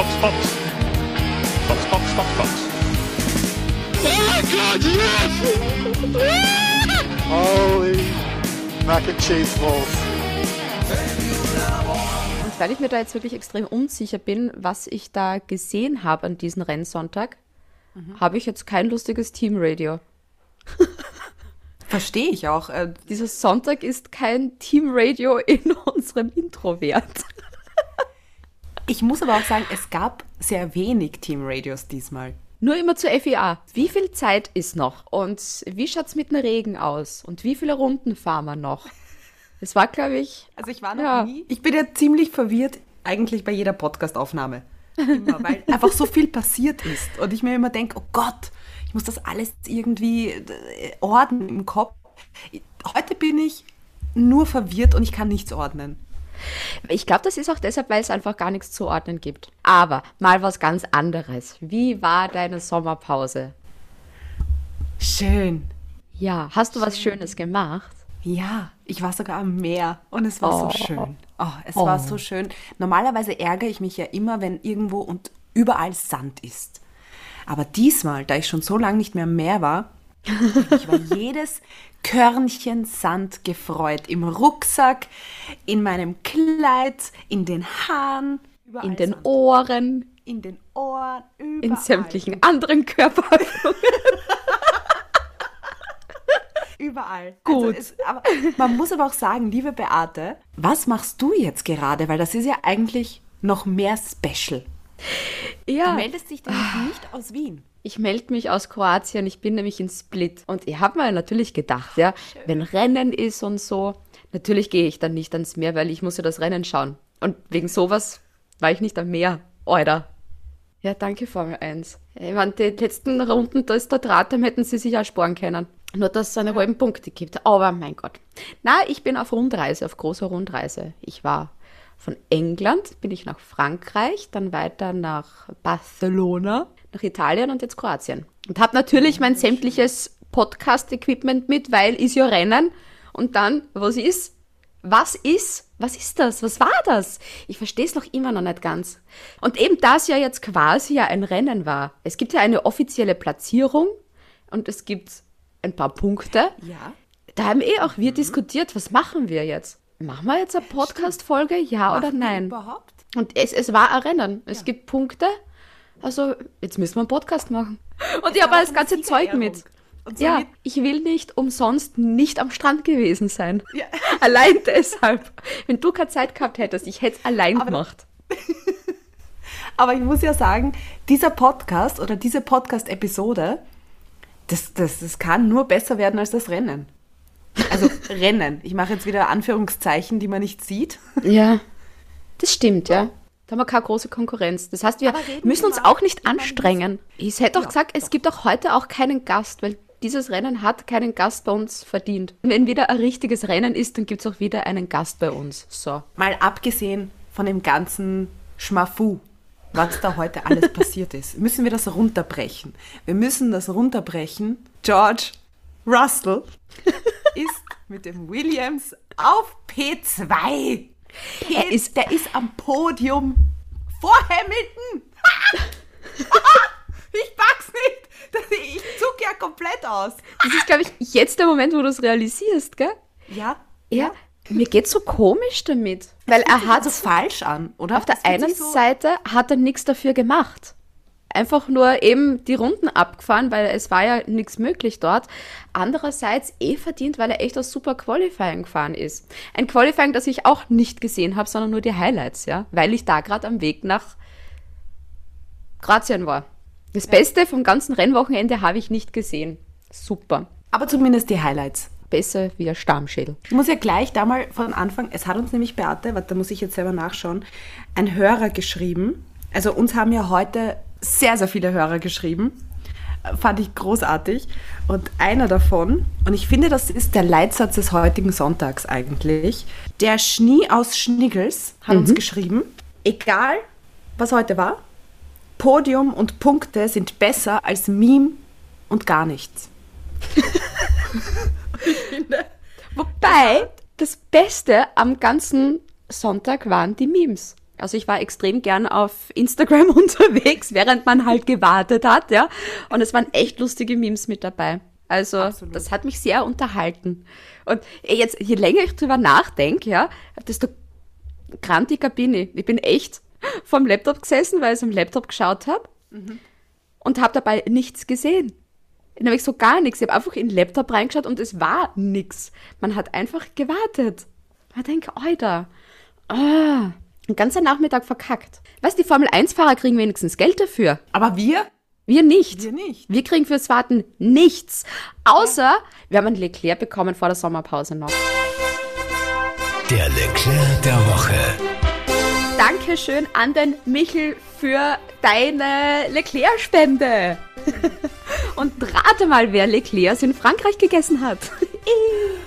Fox, Fox. Fox, Fox, Fox, Fox. Oh God, yes! Holy mac and cheese balls. Und weil ich mir da jetzt wirklich extrem unsicher bin, was ich da gesehen habe an diesem Rennsonntag, habe ich jetzt kein lustiges Teamradio. Verstehe ich auch. Äh, Dieser Sonntag ist kein Teamradio in unserem Intro wert. Ich muss aber auch sagen, es gab sehr wenig Teamradios diesmal. Nur immer zur FIA. Wie viel Zeit ist noch? Und wie schaut's mit dem Regen aus? Und wie viele Runden fahren wir noch? Es war, glaube ich, Also ich war noch Ja. nie. Ich bin ja ziemlich verwirrt, eigentlich bei jeder Podcastaufnahme. Immer, weil einfach so viel passiert ist. Und ich mir immer denke, oh Gott, ich muss das alles irgendwie äh, ordnen im Kopf. Heute bin ich nur verwirrt und ich kann nichts ordnen. Ich glaube, das ist auch deshalb, weil es einfach gar nichts zu ordnen gibt. Aber mal was ganz anderes. Wie war deine Sommerpause? Schön. Ja, hast du was Schönes gemacht? Ja, ich war sogar am Meer und es war Oh. so schön. Oh, es Oh. war so schön. Normalerweise ärgere ich mich ja immer, wenn irgendwo und überall Sand ist. Aber diesmal, da ich schon so lange nicht mehr am Meer war, ich über jedes Körnchen Sand gefreut. Im Rucksack, in meinem Kleid, in den Haaren, überall In den Sand. Ohren, in den Ohren, überall. in sämtlichen anderen Körperöffnungen. Überall. Gut. Also es, aber man muss aber auch sagen, liebe Beate, was machst du jetzt gerade? Weil das ist ja eigentlich noch mehr Special. Du Ja, meldest dich nämlich nicht aus Wien. Ich melde mich aus Kroatien. Ich bin nämlich in Split. Und ich habe mir natürlich gedacht, ja, wenn Rennen ist und so, natürlich gehe ich dann nicht ans Meer, weil ich muss ja das Rennen schauen. Und wegen sowas war ich nicht am Meer. Alter. Ja, danke, Formel 1. Ich meine, die letzten Runden, da ist der Draht, dem hätten sie sich auch sparen können. Nur, dass es eine halben Punkte gibt. Aber mein Gott. Na, ich bin auf Rundreise, auf großer Rundreise. Ich war von England, bin ich nach Frankreich, dann weiter nach Barcelona, nach Italien und jetzt Kroatien. Und habe natürlich mein sämtliches Podcast-Equipment mit, weil ist ja Rennen. Und dann, was ist? Was ist? Was ist das? Was war das? Ich verstehe es noch immer noch nicht ganz. Und eben das ja jetzt quasi ja ein Rennen war. Es gibt ja eine offizielle Platzierung und es gibt ein paar Punkte. Ja. Da haben eh auch wir diskutiert, was machen wir jetzt? Machen wir jetzt eine Podcast-Folge, ja oder nein? Überhaupt? Und es, es war ein Rennen. Es gibt Punkte. Also, jetzt müssen wir einen Podcast machen. Und ich habe das ganze Zeug mit. Ja, ich will nicht umsonst nicht am Strand gewesen sein. Ja. Allein deshalb. Wenn du keine Zeit gehabt hättest, ich hätte es allein Aber- gemacht. Aber ich muss ja sagen, dieser Podcast oder diese Podcast-Episode, das, das, das kann nur besser werden als das Rennen. Also Rennen. Ich mache jetzt wieder Anführungszeichen, die man nicht sieht. Ja, das stimmt, ja. Da haben wir keine große Konkurrenz. Das heißt, wir müssen uns auch nicht anstrengen. Ich hätte auch Ja, gesagt, es gibt auch heute auch keinen Gast, weil dieses Rennen hat keinen Gast bei uns verdient. Wenn wieder ein richtiges Rennen ist, dann gibt es auch wieder einen Gast bei uns. So. Mal abgesehen von dem ganzen Schmafu, was da heute alles passiert ist, müssen wir das runterbrechen. Wir müssen das runterbrechen. George Russell ist mit dem Williams auf P2. P Er ist- der ist am Podium vor Hamilton. ich pack's nicht. Ich zuck ja komplett aus. Das ist, glaube ich, jetzt der Moment, wo du es realisierst, gell? Ja. Ja. Mir geht's so komisch damit. Weil er hat das falsch an, oder? Auf der einen so- Seite hat er nichts dafür gemacht. Einfach nur eben die Runden abgefahren, weil es war ja nichts möglich dort. Andererseits eh verdient, weil er echt das super Qualifying gefahren ist. Ein Qualifying, das ich auch nicht gesehen habe, sondern nur die Highlights, ja, weil ich da gerade am Weg nach Kroatien war. Das Beste vom ganzen Rennwochenende habe ich nicht gesehen. Super. Aber zumindest die Highlights. Besser wie ein Stammschädel. Ich muss ja gleich da mal von Anfang, es hat uns nämlich Beate, warte, da muss ich jetzt selber nachschauen, ein Hörer geschrieben. Also uns haben ja heute sehr, sehr viele Hörer geschrieben. Äh, Fand ich großartig. Und einer davon, und ich finde, das ist der Leitsatz des heutigen Sonntags eigentlich, der Schnie aus Schniggels hat uns geschrieben, egal was heute war, Podium und Punkte sind besser als Meme und gar nichts. Wobei, das Beste am ganzen Sonntag waren die Memes. Also ich war extrem gern auf Instagram unterwegs, während man halt gewartet hat, ja. Und es waren echt lustige Memes mit dabei. Also Absolut. das hat mich sehr unterhalten. Und jetzt, je länger ich drüber nachdenke, ja, desto grantiger bin ich. Ich bin echt vom Laptop gesessen, weil ich am Laptop geschaut habe und habe dabei nichts gesehen. Nämlich so gar nichts. Ich habe einfach in den Laptop reingeschaut und es war nichts. Man hat einfach gewartet. Man denkt, Alter, ah, den ganzen Nachmittag verkackt. Weißt du, die Formel-1-Fahrer kriegen wenigstens Geld dafür. Aber wir? Wir nicht. Wir nicht. Wir kriegen fürs Warten nichts. Außer, wir haben einen Leclerc bekommen vor der Sommerpause noch. Der Leclerc der Woche. Dankeschön an den Michel für deine Leclerc-Spende. Und rate mal, wer Leclercs in Frankreich gegessen hat.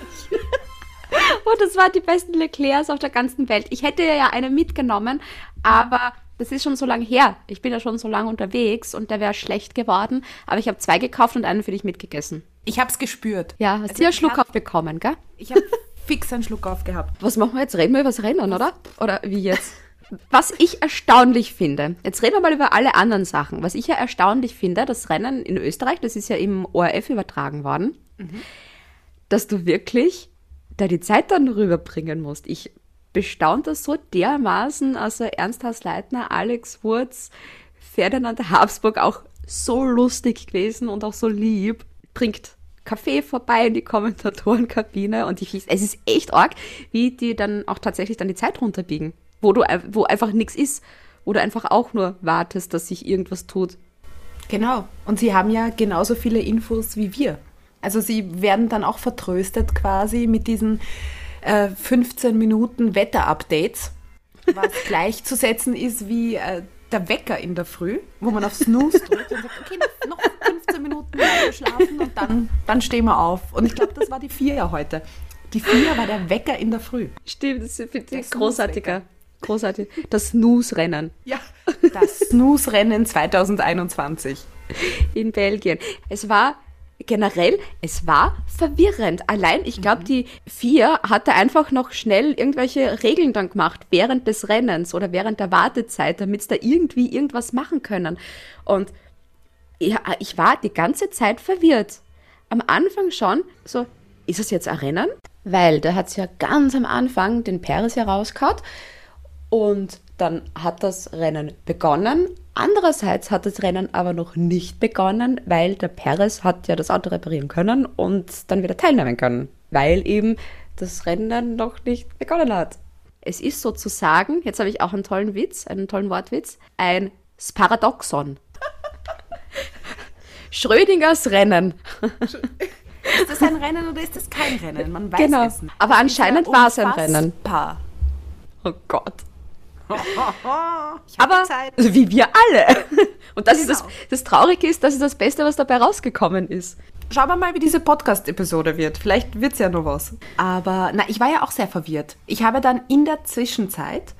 Und das waren die besten Leclercs auf der ganzen Welt. Ich hätte ja eine mitgenommen, aber das ist schon so lange her. Ich bin ja schon so lange unterwegs und der wäre schlecht geworden. Aber ich habe zwei gekauft und einen für dich mitgegessen. Ich hab's gespürt. Ja, hast Also du ja ich Schluck hab- aufbekommen, gell? Ich habe fix einen Schluck aufgehabt. Was machen wir jetzt? Reden wir über das Rennen, oder? Oder wie jetzt? Was ich erstaunlich finde, jetzt reden wir mal über alle anderen Sachen. Was ich ja erstaunlich finde, das Rennen in Österreich, das ist ja im ORF übertragen worden, dass du wirklich die Zeit dann rüberbringen musst. Ich bestaunt das so dermaßen, also Ernst Haas-Leitner, Alex Wurz, Ferdinand Habsburg auch so lustig gewesen und auch so lieb. Bringt Kaffee vorbei in die Kommentatorenkabine und ich, es ist echt arg, wie die dann auch tatsächlich dann die Zeit runterbiegen, wo du, wo einfach nichts ist, wo du einfach auch nur wartest, dass sich irgendwas tut. Genau. Und sie haben ja genauso viele Infos wie wir. Also sie werden dann auch vertröstet quasi mit diesen äh, 15 Minuten Wetterupdates, was gleichzusetzen ist wie äh, der Wecker in der Früh, wo man auf Snooze drückt und sagt, okay, noch, noch 15 Minuten schlafen und dann, dann stehen wir auf. Und ich glaube, das war die vier ja heute. Die vier war der Wecker in der Früh. Stimmt, das ich großartiger. Großartig. Das Snooze-Rennen Ja. Das Snooze-Rennen 2021. in Belgien. Es war generell, es war verwirrend. Allein, ich glaube, die vier hatte einfach noch schnell irgendwelche Regeln dann gemacht während des Rennens oder während der Wartezeit, damit sie da irgendwie irgendwas machen können. Und ja, ich war die ganze Zeit verwirrt. Am Anfang schon so, ist es jetzt ein Rennen? Weil da hat es ja ganz am Anfang den Perez herausgehauen und dann hat das Rennen begonnen. Andererseits hat das Rennen aber noch nicht begonnen, weil der Perez hat ja das Auto reparieren können und dann wieder teilnehmen können, weil eben das Rennen noch nicht begonnen hat. Es ist sozusagen, jetzt habe ich auch einen tollen Witz, einen tollen Wortwitz, ein Sparadoxon. Schrödingers Rennen. Ist das ein Rennen oder ist das kein Rennen? Man weiß Genau. es nicht. Aber anscheinend war es ein Rennen. Oh Gott. Ich Aber Zeit. wie wir alle. Und das ist das, Genau. das Traurige ist, das ist das Beste, was dabei rausgekommen ist. Schauen wir mal, wie diese Podcast-Episode wird. Vielleicht wird es ja noch was. Aber na, ich war ja auch sehr verwirrt. Ich habe dann in der Zwischenzeit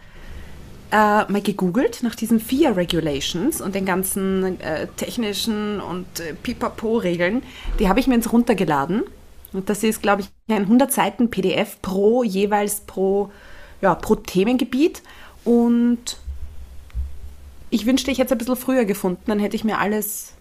äh, mal gegoogelt nach diesen FIA Regulations und den ganzen äh, technischen und äh, Pipapo-Regeln. Die habe ich mir jetzt runtergeladen. Und das ist, glaube ich, ein 100 Seiten PDF pro, jeweils pro, ja, pro Themengebiet. Und ich wünschte, ich hätte es ein bisschen früher gefunden. Dann hätte ich mir alles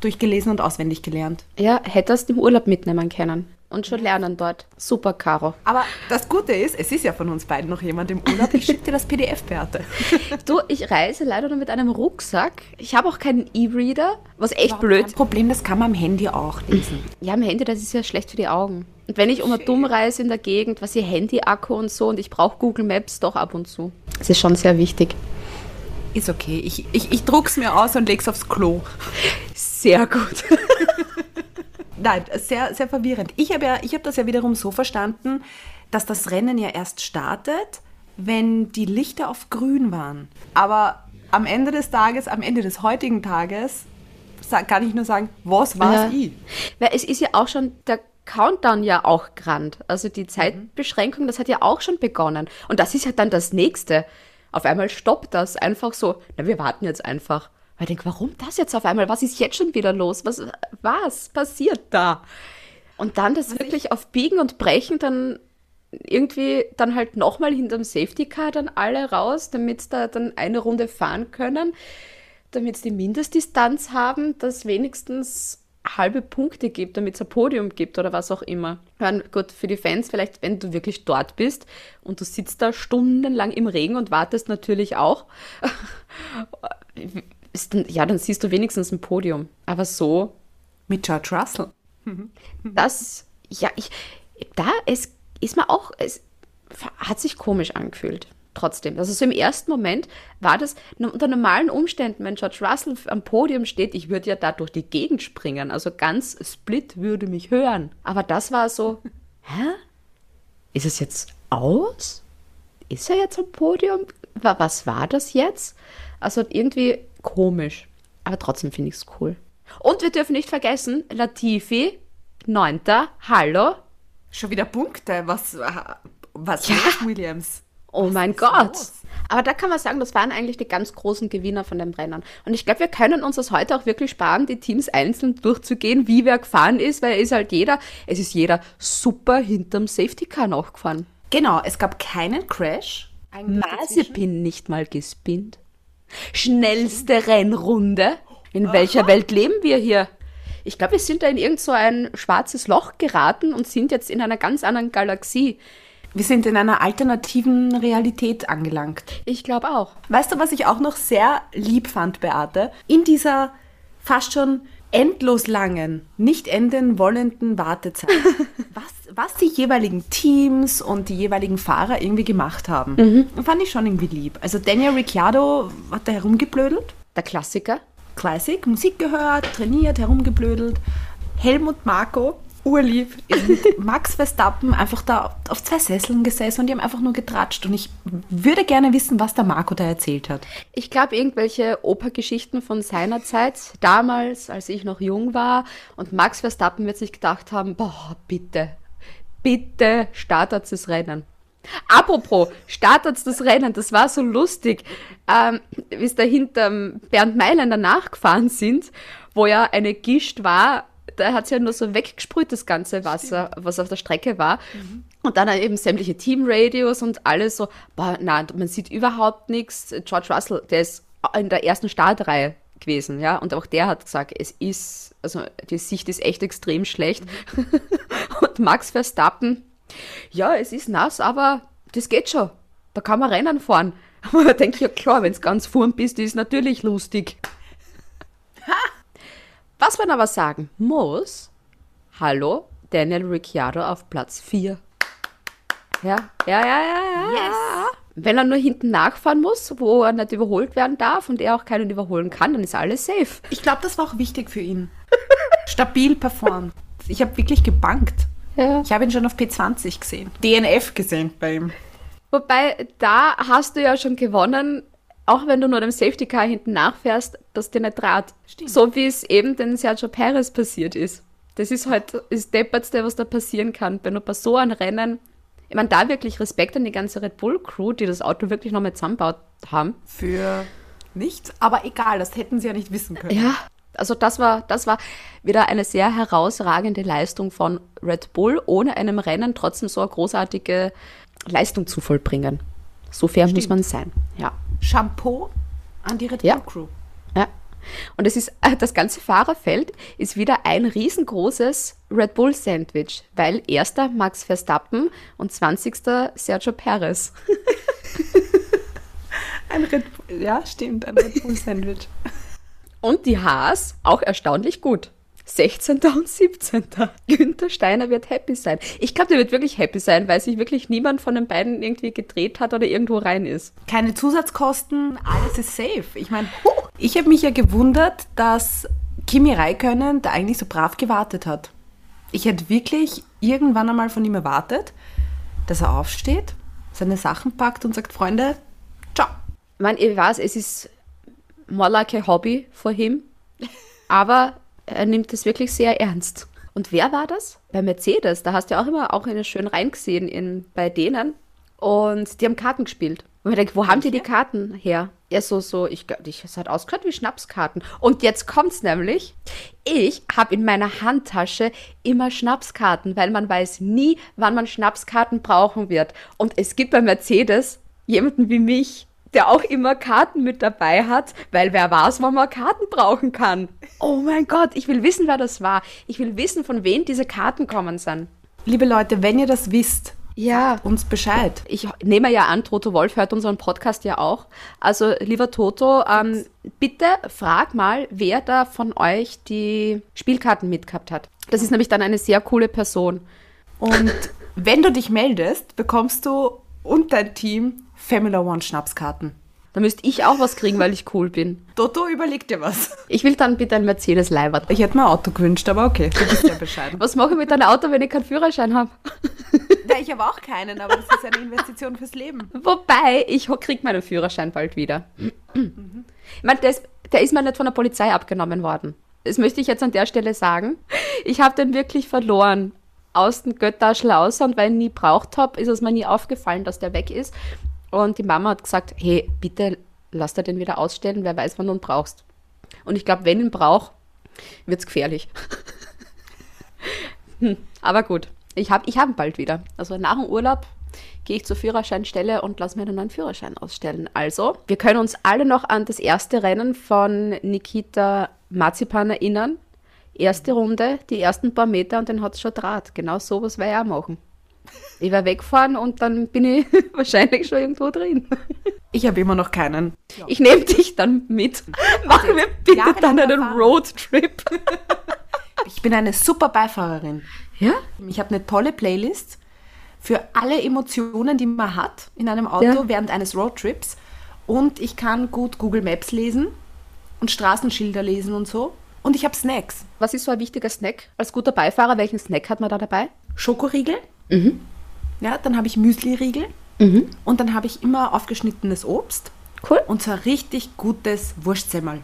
durchgelesen und auswendig gelernt. Ja, hättest im Urlaub mitnehmen können. Und schon lernen dort. Super, Caro. Aber das Gute ist, es ist ja von uns beiden noch jemand im Urlaub. Ich schicke dir das PDF, Beate. Du, ich reise leider nur mit einem Rucksack. Ich habe auch keinen E-Reader, was echt Kein blöd. Problem, das kann man am Handy auch lesen. Ja, am Handy, das ist ja schlecht für die Augen. Und wenn ich um dumm reise in der Gegend, was ihr Handy-Akku und so, und ich brauche Google Maps doch ab und zu. Das ist schon sehr wichtig. Ist okay. Ich, ich, ich druck's mir aus und leg's aufs Klo. Sehr gut. Nein, sehr, sehr verwirrend. Ich habe ja, ich habe das ja wiederum so verstanden, dass das Rennen ja erst startet, wenn die Lichter auf grün waren. Aber am Ende des Tages, am Ende des heutigen Tages, kann ich nur sagen, was war's Ja. ich? Weil es ist ja auch schon der Countdown ja auch grand. Also die Zeitbeschränkung, das hat ja auch schon begonnen. Und das ist ja dann das Nächste. Auf einmal stoppt das einfach so. Na, wir warten jetzt einfach. Weil ich denke, warum das jetzt auf einmal? Was ist jetzt schon wieder los? Was, was passiert da? Und dann das wirklich auf Biegen und Brechen dann irgendwie dann halt nochmal hinterm Safety Car dann alle raus, damit da dann eine Runde fahren können, damit sie die Mindestdistanz haben, dass wenigstens halbe Punkte gibt, damit es ein Podium gibt oder was auch immer. Ich meine, gut, für die Fans vielleicht, wenn du wirklich dort bist und du sitzt da stundenlang im Regen und wartest natürlich auch, ist dann, ja, dann siehst du wenigstens ein Podium. Aber so, Mit George Russell. das, ja, ich, da, es ist mir auch, es hat sich komisch angefühlt. Trotzdem. Also so im ersten Moment war das unter normalen Umständen, wenn George Russell am Podium steht, ich würde ja da durch die Gegend springen. Also ganz Split würde mich hören. Aber das war so, hä? Ist es jetzt aus? Ist er jetzt am Podium? Wa- Was war das jetzt? Also irgendwie komisch. Aber trotzdem finde ich es cool. Und wir dürfen nicht vergessen, Latifi, neunter, hallo. Schon wieder Punkte. Was, was los, Williams? Oh mein ist Gott. los? Aber da kann man sagen, das waren eigentlich die ganz großen Gewinner von den Rennern. Und ich glaube, wir können uns das heute auch wirklich sparen, die Teams einzeln durchzugehen, wie wer gefahren ist, weil es ist halt jeder, es ist jeder super hinterm Safety Car nachgefahren. Genau, es gab keinen Crash. Dazwischen. Mazepin nicht mal gespinnt. Schnellste Rennrunde. In welcher Welt leben wir hier? Ich glaube, wir sind da in irgend so ein schwarzes Loch geraten und sind jetzt in einer ganz anderen Galaxie. Wir sind in einer alternativen Realität angelangt. Ich glaube auch. Weißt du, was ich auch noch sehr lieb fand, Beate? In dieser fast schon endlos langen, nicht enden wollenden Wartezeit, was, was die jeweiligen Teams und die jeweiligen Fahrer irgendwie gemacht haben, fand ich schon irgendwie lieb. Also Daniel Ricciardo hat da herumgeblödelt, Der Klassiker. Classic, Musik gehört, trainiert, herumgeblödelt. Helmut Marko, urlieb, ist Max Verstappen einfach da auf zwei Sesseln gesessen und die haben einfach nur getratscht. Und ich würde gerne wissen, was der Marco da erzählt hat. Ich glaube, irgendwelche Opergeschichten von seiner Zeit, damals, als ich noch jung war, und Max Verstappen wird sich gedacht haben, boah, bitte, bitte startet das Rennen. Apropos, startet das Rennen, das war so lustig, ähm, wie sie da hinterm Bernd Mailänder nachgefahren sind, wo ja eine Gischt war, da hat es ja nur so weggesprüht, das ganze Wasser, was auf der Strecke war. Und dann eben sämtliche Teamradios und alles so, boah, nein, man sieht überhaupt nichts. George Russell, der ist in der ersten Startreihe gewesen, ja, und auch der hat gesagt, es ist, also die Sicht ist echt extrem schlecht. und Max Verstappen, ja, es ist nass, aber das geht schon. Da kann man Rennen fahren. Aber da denke ich, ja klar, wenn es ganz vorn bist, ist natürlich lustig. Was man aber sagen muss, hallo, Daniel Ricciardo auf Platz 4. Ja, ja, ja, ja, ja. Yes. Wenn er nur hinten nachfahren muss, wo er nicht überholt werden darf und er auch keinen überholen kann, dann ist alles safe. Ich glaube, das war auch wichtig für ihn. Stabil performt. Ich habe wirklich gebankt. Ja. Ich habe ihn schon auf P20 gesehen. DNF gesehen bei ihm. Wobei, da hast du ja schon gewonnen, auch wenn du nur dem Safety Car hinten nachfährst, dass dir nicht draht. Stimmt. So wie es eben den Sergio Perez passiert ist. Das ist halt das Deppertste, was da passieren kann. Wenn du bei so einem Rennen, ich meine, da wirklich Respekt an die ganze Red Bull Crew, die das Auto wirklich nochmal zusammengebaut haben. Für nichts, aber egal, das hätten sie ja nicht wissen können. Ja, also das war, das war wieder eine sehr herausragende Leistung von Red Bull, ohne einem Rennen trotzdem so eine großartige Leistung zu vollbringen. So fair muss man sein, ja. Shampoo an die Red Bull Ja. Crew. Ja. Und es ist, äh, das ganze Fahrerfeld ist wieder ein riesengroßes Red Bull Sandwich, weil erster Max Verstappen und 20. Sergio Perez. Ein Red Bull, ja, stimmt, ein Red Bull Sandwich. Und die Haas auch erstaunlich gut. 16. und 17. Günther Steiner wird happy sein. Ich glaube, der wird wirklich happy sein, weil sich wirklich niemand von den beiden irgendwie gedreht hat oder irgendwo rein ist. Keine Zusatzkosten, alles ist safe. Ich meine, ich habe mich ja gewundert, dass Kimi Räikkönen da eigentlich so brav gewartet hat. Ich hätte wirklich irgendwann einmal von ihm erwartet, dass er aufsteht, seine Sachen packt und sagt, Freunde, ciao. Ich meine, ich weiß, es ist more like a hobby for him, aber er nimmt es wirklich sehr ernst. Und wer war das? Bei Mercedes, da hast du ja auch immer auch eine schön reingesehen in, bei denen. Und die haben Karten gespielt. Und ich denke, wo haben die die Karten her? Ja, so, so, ich glaube, es hat ausgehört wie Schnapskarten. Und jetzt kommt's nämlich. Ich habe in meiner Handtasche immer Schnapskarten, weil man weiß nie, wann man Schnapskarten brauchen wird. Und es gibt bei Mercedes jemanden wie mich, der auch immer Karten mit dabei hat, weil wer weiß, wann man Karten brauchen kann. Oh mein Gott, ich will wissen, wer das war. Ich will wissen, von wem diese Karten kommen sind. Liebe Leute, wenn ihr das wisst, Ja, uns Bescheid. ich nehme ja an, Toto Wolf hört unseren Podcast ja auch. Also, lieber Toto, ähm, bitte frag mal, wer da von euch die Spielkarten mitgehabt hat. Das ist nämlich dann eine sehr coole Person. Und wenn du dich meldest, bekommst du und dein Team Family One Schnapskarten. Da müsste ich auch was kriegen, weil ich cool bin. Toto, überleg dir was. Ich will dann bitte ein Mercedes Leibert. Ich hätte mir ein Auto gewünscht, aber okay, du bist ja bescheiden. Was mache ich mit einem Auto, wenn ich keinen Führerschein habe? Ja, ich habe auch keinen, aber das ist eine Investition fürs Leben. Wobei, ich ho- krieg meinen Führerschein bald wieder. Ich meine, der ist, der ist mir nicht von der Polizei abgenommen worden. Das möchte ich jetzt an der Stelle sagen. Ich habe den wirklich verloren. Aus dem aus und weil ich ihn nie braucht habe, ist es mir nie aufgefallen, dass der weg ist. Und die Mama hat gesagt, hey, bitte lass dir den wieder ausstellen, wer weiß, wann du ihn brauchst. Und ich glaube, wenn ich ihn brauche, wird's gefährlich. hm, aber gut, ich habe ich hab ihn bald wieder. Also nach dem Urlaub gehe ich zur Führerscheinstelle und lasse mir einen neuen Führerschein ausstellen. Also, wir können uns alle noch an das erste Rennen von Nikita Marzipan erinnern. Erste Runde, die ersten paar Meter und dann hat es schon Draht. Genau sowas werde ich auch machen. Ich werde wegfahren und dann bin ich wahrscheinlich schon irgendwo drin. Ich habe immer noch keinen. Ich nehme dich dann mit. Machen wir bitte dann einen. Roadtrip. Ich bin eine super Beifahrerin. Ja? Ich habe eine tolle Playlist für alle Emotionen, die man hat in einem Auto Ja. während eines Roadtrips. Und ich kann gut Google Maps lesen und Straßenschilder lesen und so. Und ich habe Snacks. Was ist so ein wichtiger Snack? Als guter Beifahrer, welchen Snack hat man da dabei? Schokoriegel. Ja, dann habe ich Müsli-Riegel. Und dann habe ich immer aufgeschnittenes Obst. Cool. Und so ein richtig gutes Wurstsemmel.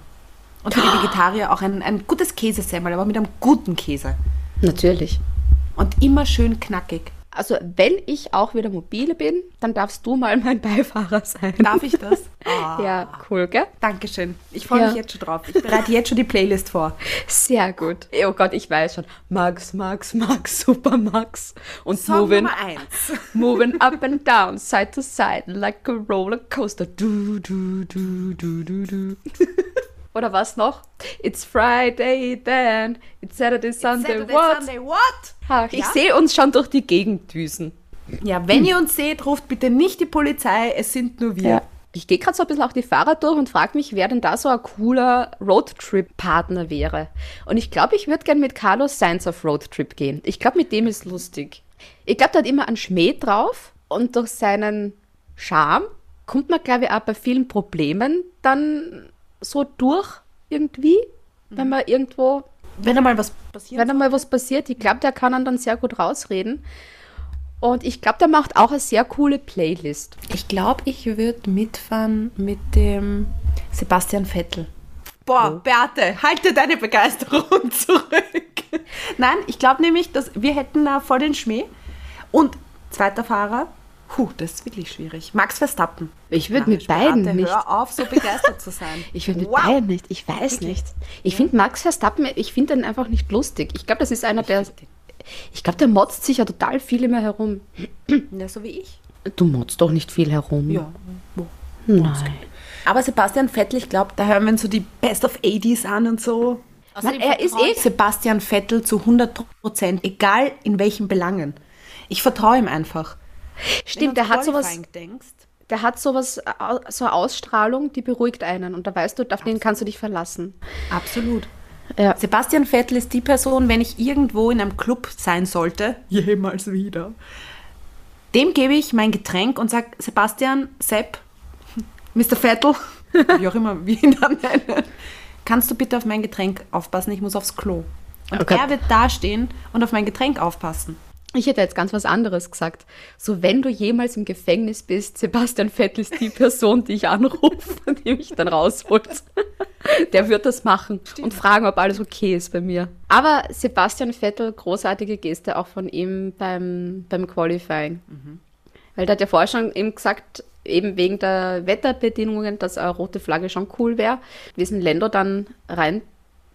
Und für die Vegetarier auch ein, ein gutes Käsesemmel, aber mit einem guten Käse. Natürlich. Und immer schön knackig. Also, wenn ich auch wieder mobile bin, dann darfst du mal mein Beifahrer sein. Darf ich das? Ah, Ja, cool, gell? Dankeschön. Ich freue Ja. mich jetzt schon drauf. Ich bereite jetzt schon die Playlist vor. Sehr gut. Oh Gott, ich weiß schon. Max, Max, Max, Super Max. Und Song moving, Nummer eins. moving up and down, side to side, like a roller coaster. Du, du, du, du, du, du. Oder was noch? It's Friday then, it's Saturday, Sunday, Saturday, what? Sunday, what? Ach, ich Ja? sehe uns schon durch die Gegend düsen. Ja, wenn ihr uns seht, ruft bitte nicht die Polizei, es sind nur wir. Ja. Ich gehe gerade so ein bisschen auch die Fahrer durch und frage mich, wer denn da so ein cooler Roadtrip-Partner wäre. Und ich glaube, ich würde gern mit Carlos Sainz auf Roadtrip gehen. Ich glaube, mit dem ist lustig. Ich glaube, der hat immer einen Schmäh drauf und durch seinen Charme kommt man, glaube ich, auch bei vielen Problemen dann so durch irgendwie, wenn man irgendwo Wenn einmal was passiert. wenn einmal was passiert, ich glaube, der kann dann, dann sehr gut rausreden. Und ich glaube, der macht auch eine sehr coole Playlist. Ich glaube, ich würde mitfahren mit dem Sebastian Vettel. Boah, Beate, halte deine Begeisterung zurück. Nein, ich glaube nämlich, dass wir hätten da voll den Schmäh. Und zweiter Fahrer, puh, das ist wirklich schwierig. Max Verstappen. Ich würde mit Beate, beiden nicht. Hör auf, so begeistert zu sein. Ich würde mit Wow. beiden nicht. Ich weiß nicht. Ich finde Max Verstappen, ich finde den einfach nicht lustig. Ich glaube, das ist einer, der. Ich glaube, der motzt sich ja total viel immer herum. Ja, so wie ich. Du motzt doch nicht viel herum. Ja. wo? Nein. Aber Sebastian Vettel, ich glaube, da hören wir so die Best of 80s an und so. Man, er ist eh. Sebastian Vettel zu 100 Prozent, egal in welchen Belangen. Ich vertraue ihm einfach. Stimmt, der hat sowas. Denkst, Der hat sowas, so eine Ausstrahlung, die beruhigt einen. Und da weißt du, auf den kannst du dich verlassen. absolut. Ja. Sebastian Vettel ist die Person, wenn ich irgendwo in einem Club sein sollte, jemals wieder, dem gebe ich mein Getränk und sage, Sebastian, Sepp, Mr. Vettel, wie auch immer wir ihn dann nennen, kannst du bitte auf mein Getränk aufpassen, ich muss aufs Klo. Und Gott. er wird dastehen und auf mein Getränk aufpassen. Ich hätte jetzt ganz was anderes gesagt. So, wenn du jemals im Gefängnis bist, Sebastian Vettel ist die Person, die ich anrufe, die mich dann rausholt. Der wird das machen und fragen, ob alles okay ist bei mir. Aber Sebastian Vettel, großartige Geste auch von ihm beim, beim Qualifying. Weil der hat ja vorher schon eben gesagt, eben wegen der Wetterbedingungen, dass eine rote Flagge schon cool wäre. Diesen Länder dann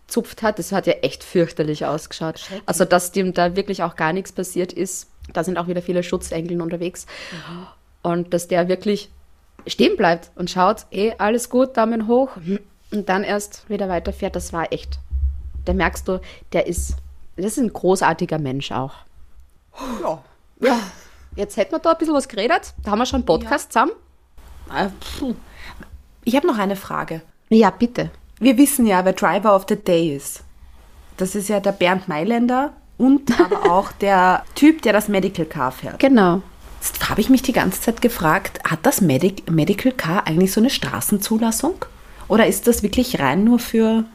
reinzupft hat, das hat ja echt fürchterlich ausgeschaut. Also, dass dem da wirklich auch gar nichts passiert ist. Da sind auch wieder viele Schutzengel unterwegs. Und dass der wirklich stehen bleibt und schaut, eh, alles gut, Daumen hoch. Und dann erst wieder weiterfährt, das war echt. Da merkst du, der ist, das ist ein großartiger Mensch auch. Ja. Ja, jetzt hätten wir da ein bisschen was geredet. Da haben wir schon einen Podcast zusammen. Äh, puh. Ich habe noch eine Frage. Ja, bitte. Wir wissen ja, wer Driver of the Day ist. Das ist ja der Bernd Mailänder und aber auch der Typ, der das Medical Car fährt. Genau. Jetzt habe ich mich die ganze Zeit gefragt, hat das Medic Medical Car eigentlich so eine Straßenzulassung? Oder ist das wirklich rein nur für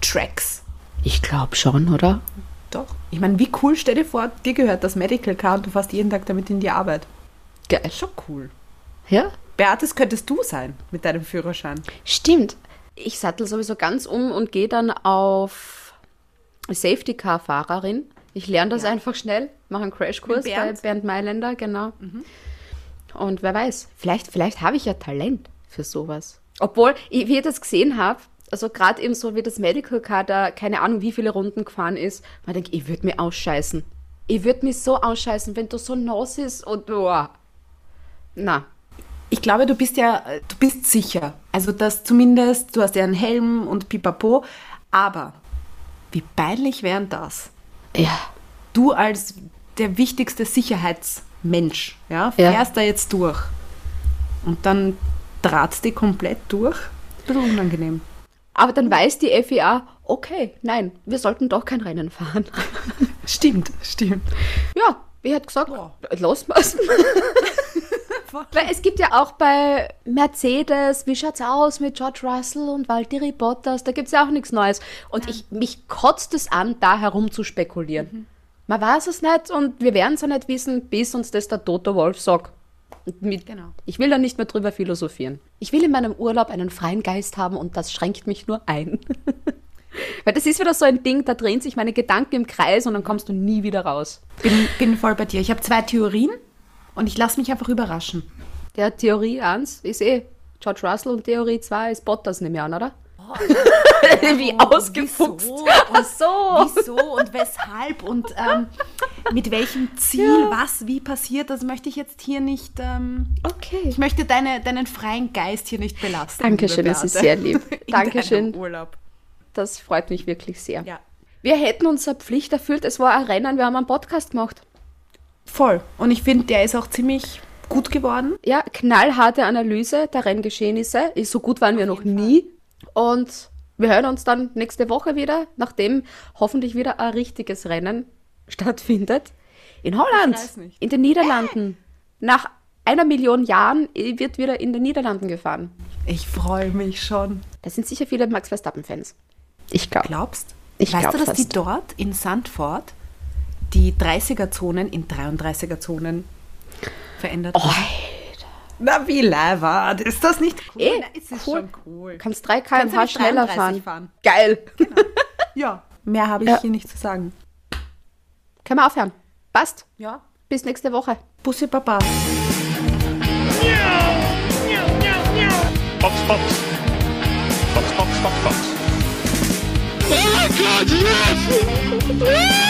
Tracks? Ich glaube schon, oder? Doch. Ich meine, wie cool, stell dir vor, dir gehört das Medical Car und du fährst jeden Tag damit in die Arbeit. Geil. Schon cool. Ja? Beatrice könntest du sein mit deinem Führerschein. Stimmt. Ich sattel sowieso ganz um und gehe dann auf Safety Car Fahrerin. Ich lerne das einfach schnell, mache einen Crashkurs bei Bernd? Mailänder, genau. Und wer weiß, vielleicht, vielleicht habe ich ja Talent für sowas. Obwohl, ich- wie ich das gesehen habe, also gerade eben so wie das Medical Car da, keine Ahnung, wie viele Runden gefahren ist, man denkt, ich würde mich ausscheißen. Ich würde mich so ausscheißen, wenn du so nass ist und boah. Na, Ich glaube, du bist ja, du bist sicher. Also das zumindest, du hast ja einen Helm und pipapo. Aber wie peinlich wären das? ja. Du als der wichtigste Sicherheitsmensch, ja, Ja. fährst da jetzt durch. Und dann drahtst die komplett durch. Bisschen unangenehm. Aber dann weiß die FIA, okay, nein, wir sollten doch kein Rennen fahren. Stimmt, stimmt. Ja, wie hat gesagt, Ja. los mal's. Weil es gibt ja auch bei Mercedes, wie schaut's aus mit George Russell und Valtteri Bottas, da gibt's ja auch nichts Neues. Und ich, mich kotzt es an, da herum zu spekulieren. Man weiß es nicht und wir werden es ja nicht wissen, bis uns das der Toto Wolf sagt. Mit, Genau. Ich will da nicht mehr drüber philosophieren. Ich will in meinem Urlaub einen freien Geist haben und das schränkt mich nur ein. Weil das ist wieder so ein Ding, da drehen sich meine Gedanken im Kreis und dann kommst du nie wieder raus. Bin, bin voll bei dir. Ich habe zwei Theorien und ich lasse mich einfach überraschen. Der Theorie 1 ist eh George Russell und Theorie 2 ist Bottas, nehme ich an, oder? Wie ausgefuchst. Wieso Ach und, so. wieso und weshalb und ähm, mit welchem Ziel, was, wie passiert, das möchte ich jetzt hier nicht. Ähm, Okay. ich möchte deine, deinen freien Geist hier nicht belasten. Dankeschön, das ist sehr lieb. In Dankeschön. Urlaub. Das freut mich wirklich sehr. Ja. Wir hätten unsere Pflicht erfüllt. Es war ein Rennen, wir haben einen Podcast gemacht. Voll. Und ich finde, der ist auch ziemlich gut geworden. Ja, knallharte Analyse der Renngeschehnisse. So gut waren wir noch nie. Und wir hören uns dann nächste Woche wieder, nachdem hoffentlich wieder ein richtiges Rennen stattfindet. In Holland, in den Niederlanden. Nach einer Million Jahren wird wieder in den Niederlanden gefahren. Ich freue mich schon. Da sind sicher viele Max Verstappen-Fans. Ich glaube. Glaubst? Ich weißt glaub du, dass die fast. dort in Sandford die 30er-Zonen in 33er-Zonen verändert haben? Na, wie leibert. Ist das nicht cool? Eh, Na, ist cool. schon cool. Kannst 3 Kannst du km/h schneller 33 fahren. fahren? Geil. Ja. Mehr habe ich Ja. hier nicht zu sagen. Können wir aufhören. Passt. Ja. Bis nächste Woche. Bussi Baba. Box, Box. Box, Box, Box, Box. Oh my god, yes!